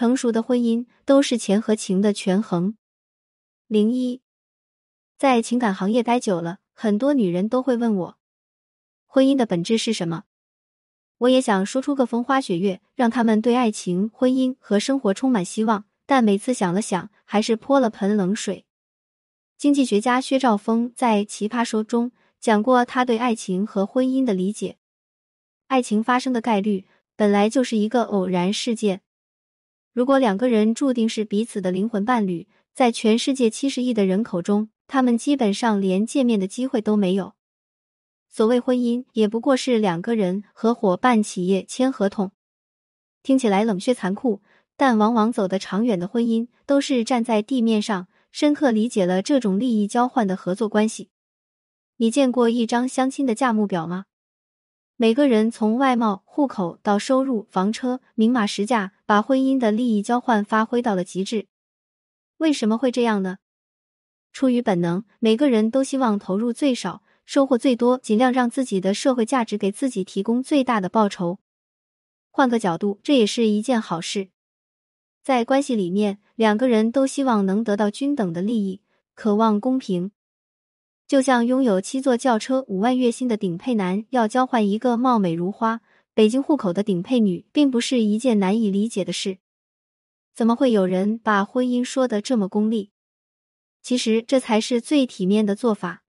成熟的婚姻都是钱和情的权衡。零一，在情感行业待久了，很多女人都会问我，婚姻的本质是什么？我也想说出个风花雪月，让他们对爱情、婚姻和生活充满希望，但每次想了想，还是泼了盆冷水。经济学家薛兆丰在《奇葩说》中讲过他对爱情和婚姻的理解：爱情发生的概率本来就是一个偶然事件。如果两个人注定是彼此的灵魂伴侣，在全世界七十亿的人口中，他们基本上连见面的机会都没有。所谓婚姻，也不过是两个人合伙办企业、签合同。听起来冷血残酷，但往往走得长远的婚姻，都是站在地面上，深刻理解了这种利益交换的合作关系。你见过一张相亲的价目表吗？每个人从外貌、户口到收入、房车，明码实价，把婚姻的利益交换发挥到了极致。为什么会这样呢？出于本能，每个人都希望投入最少。收获最多，尽量让自己的社会价值给自己提供最大的报酬。换个角度，这也是一件好事。在关系里面，两个人都希望能得到均等的利益，渴望公平。就像拥有七座轿车、五万月薪的顶配男要交换一个貌美如花、北京户口的顶配女，并不是一件难以理解的事。怎么会有人把婚姻说的这么功利？其实这才是最体面的做法。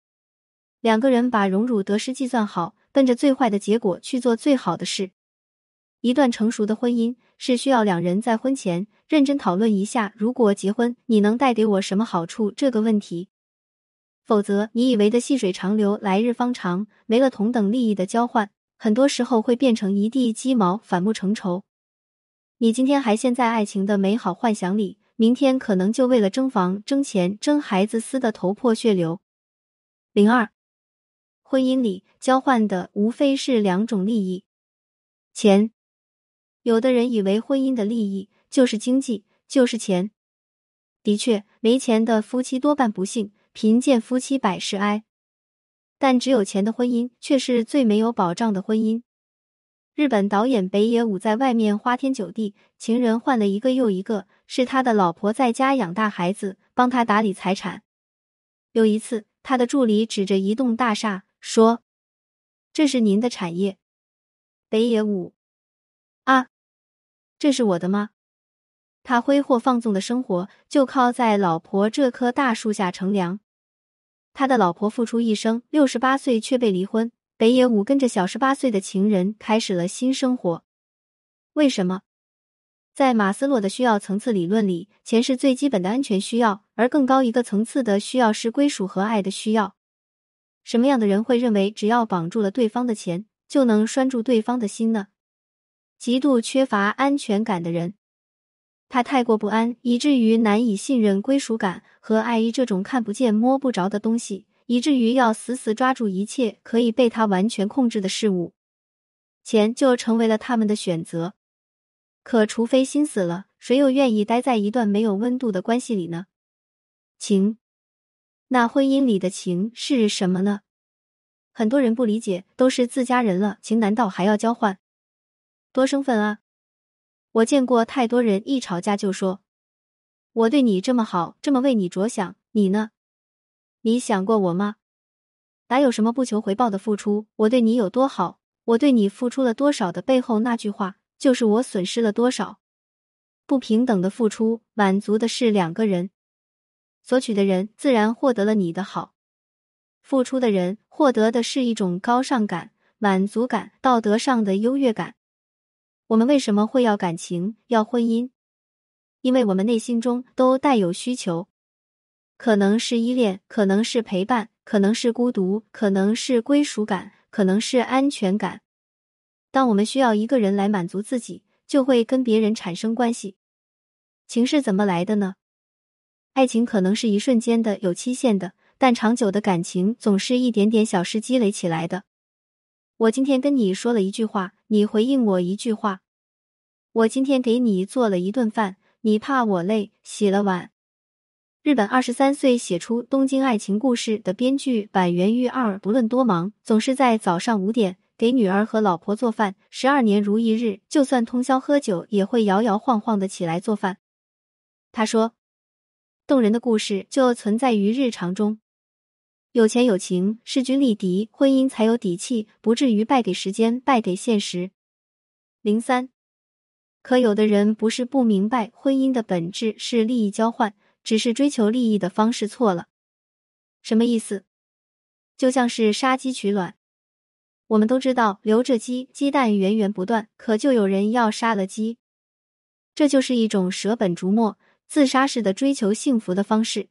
两个人把荣辱得失计算好，奔着最坏的结果去做最好的事。一段成熟的婚姻是需要两人在婚前认真讨论一下，如果结婚，你能带给我什么好处这个问题。否则，你以为的细水长流、来日方长，没了同等利益的交换，很多时候会变成一地鸡毛，反目成仇。你今天还陷在爱情的美好幻想里，明天可能就为了争房、争钱、争孩子撕得头破血流。零二。婚姻里交换的无非是两种利益，钱。有的人以为婚姻的利益就是经济，就是钱。的确，没钱的夫妻多半不幸，贫贱夫妻百事哀。但只有钱的婚姻却是最没有保障的婚姻。日本导演北野武在外面花天酒地，情人换了一个又一个，是他的老婆在家养大孩子，帮他打理财产。有一次，他的助理指着一栋大厦。说：“这是您的产业，北野武啊，这是我的吗？”他挥霍放纵的生活就靠在老婆这棵大树下乘凉。他的老婆付出一生，六十八岁却被离婚。北野武跟着小十八岁的情人开始了新生活。为什么？在马斯洛的需要层次理论里，钱是最基本的安全需要，而更高一个层次的需要是归属和爱的需要。什么样的人会认为只要绑住了对方的钱就能拴住对方的心呢？极度缺乏安全感的人，他太过不安，以至于难以信任归属感和爱意这种看不见摸不着的东西，以至于要死死抓住一切可以被他完全控制的事物，钱就成为了他们的选择。可除非心死了，谁又愿意待在一段没有温度的关系里呢？情。那婚姻里的情是什么呢？很多人不理解，都是自家人了，情难道还要交换？多生分啊！我见过太多人一吵架就说：“我对你这么好，这么为你着想，你呢？你想过我吗？哪有什么不求回报的付出？我对你有多好，我对你付出了多少的背后那句话，就是我损失了多少。不平等的付出，满足的是两个人。”索取的人自然获得了你的好，付出的人获得的是一种高尚感、满足感、道德上的优越感。我们为什么会要感情、要婚姻？因为我们内心中都带有需求，可能是依恋，可能是陪伴，可能是孤独，可能是归属感，可能是安全感。当我们需要一个人来满足自己，就会跟别人产生关系。情是怎么来的呢？爱情可能是一瞬间的、有期限的，但长久的感情总是一点点小事积累起来的。我今天跟你说了一句话，你回应我一句话。我今天给你做了一顿饭，你怕我累，洗了碗。日本二十三岁写出《东京爱情故事》的编剧板垣裕二，不论多忙，总是在早上五点给女儿和老婆做饭，十二年如一日，就算通宵喝酒，也会摇摇晃晃的起来做饭。他说，动人的故事就存在于日常中。有钱有情，势均力敌，婚姻才有底气，不至于败给时间，败给现实。零三，可有的人不是不明白婚姻的本质是利益交换，只是追求利益的方式错了。什么意思？就像是杀鸡取卵。我们都知道，留着鸡，鸡蛋源源不断，可就有人要杀了鸡。这就是一种舍本逐末、自杀式的追求幸福的方式。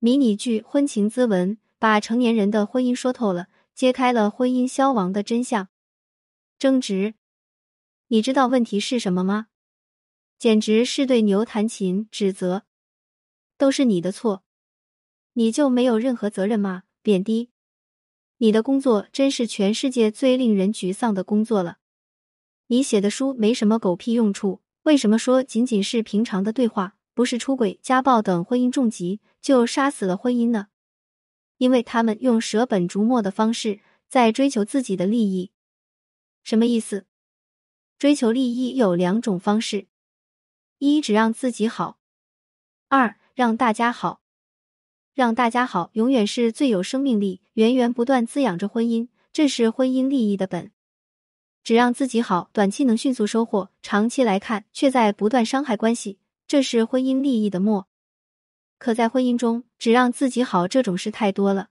迷你剧《婚情咨文》把成年人的婚姻说透了，揭开了婚姻消亡的真相。争执，你知道问题是什么吗？简直是对牛弹琴，指责，都是你的错，你就没有任何责任吗？贬低，你的工作真是全世界最令人沮丧的工作了。你写的书没什么狗屁用处，为什么说仅仅是平常的对话？不是出轨、家暴等婚姻重疾，就杀死了婚姻呢？因为他们用舍本逐末的方式在追求自己的利益。什么意思？追求利益有两种方式：一只让自己好，二让大家好。让大家好，永远是最有生命力、源源不断滋养着婚姻，这是婚姻利益的本。只让自己好，短期能迅速收获，长期来看却在不断伤害关系。这是婚姻利益的末，可在婚姻中，只让自己好这种事太多了。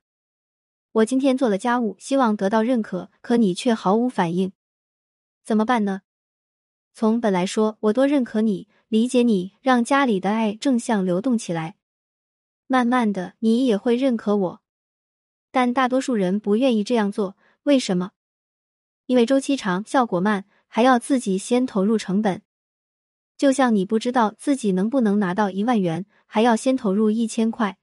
我今天做了家务，希望得到认可，可你却毫无反应，怎么办呢？从本来说，我多认可你，理解你，让家里的爱正向流动起来，慢慢的，你也会认可我。但大多数人不愿意这样做，为什么？因为周期长，效果慢，还要自己先投入成本。就像你不知道自己能不能拿到一万元，还要先投入一千块。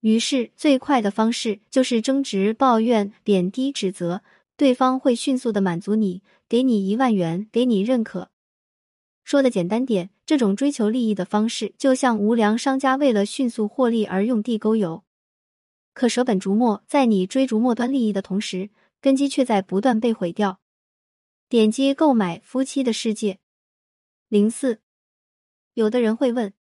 于是最快的方式就是争执、抱怨、贬低、指责，对方会迅速的满足你，给你一万元，给你认可。说的简单点，这种追求利益的方式，就像无良商家为了迅速获利而用地沟油，可舍本逐末，在你追逐末端利益的同时，根基却在不断被毁掉。点击购买《夫妻的世界》。零四，有的人会问，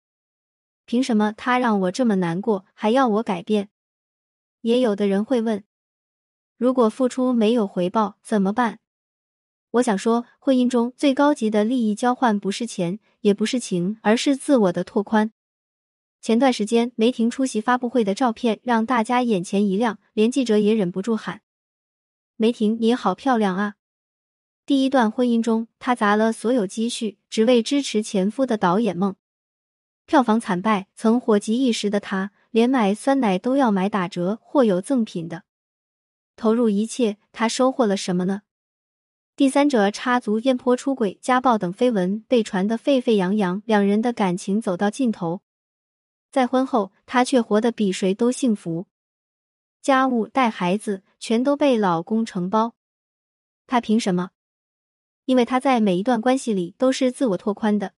凭什么他让我这么难过，还要我改变？也有的人会问，如果付出没有回报怎么办？我想说，婚姻中最高级的利益交换不是钱，也不是情，而是自我的拓宽。前段时间梅婷出席发布会的照片让大家眼前一亮，连记者也忍不住喊：“梅婷，你好漂亮啊！”第一段婚姻中，他砸了所有积蓄，只为支持前夫的导演梦。票房惨败，曾火极一时的他，连买酸奶都要买打折或有赠品的。投入一切，他收获了什么呢？第三者插足烟坡出轨、家暴等绯闻被传得沸沸扬扬，两人的感情走到尽头。再婚后，他却活得比谁都幸福，家务、带孩子全都被老公承包。他凭什么？因为他在每一段关系里都是自我拓宽的，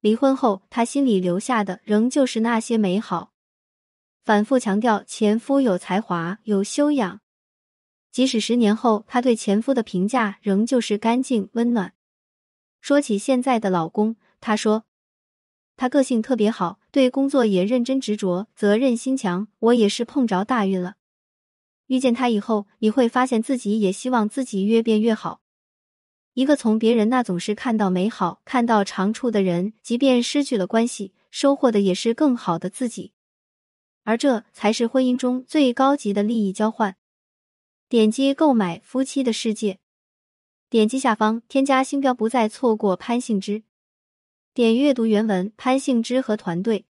离婚后他心里留下的仍旧是那些美好，反复强调前夫有才华、有修养，即使十年后他对前夫的评价仍旧是干净温暖。说起现在的老公，他说他个性特别好，对工作也认真执着，责任心强。我也是碰着大运了，遇见他以后，你会发现自己也希望自己越变越好。一个从别人那总是看到美好、看到长处的人，即便失去了关系，收获的也是更好的自己，而这才是婚姻中最高级的利益交换。点击购买《夫妻的世界》，点击下方添加星标，不再错过潘幸之。点阅读原文，潘幸之和团队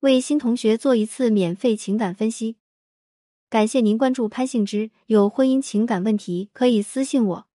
为新同学做一次免费情感分析。感谢您关注潘幸之，有婚姻情感问题可以私信我。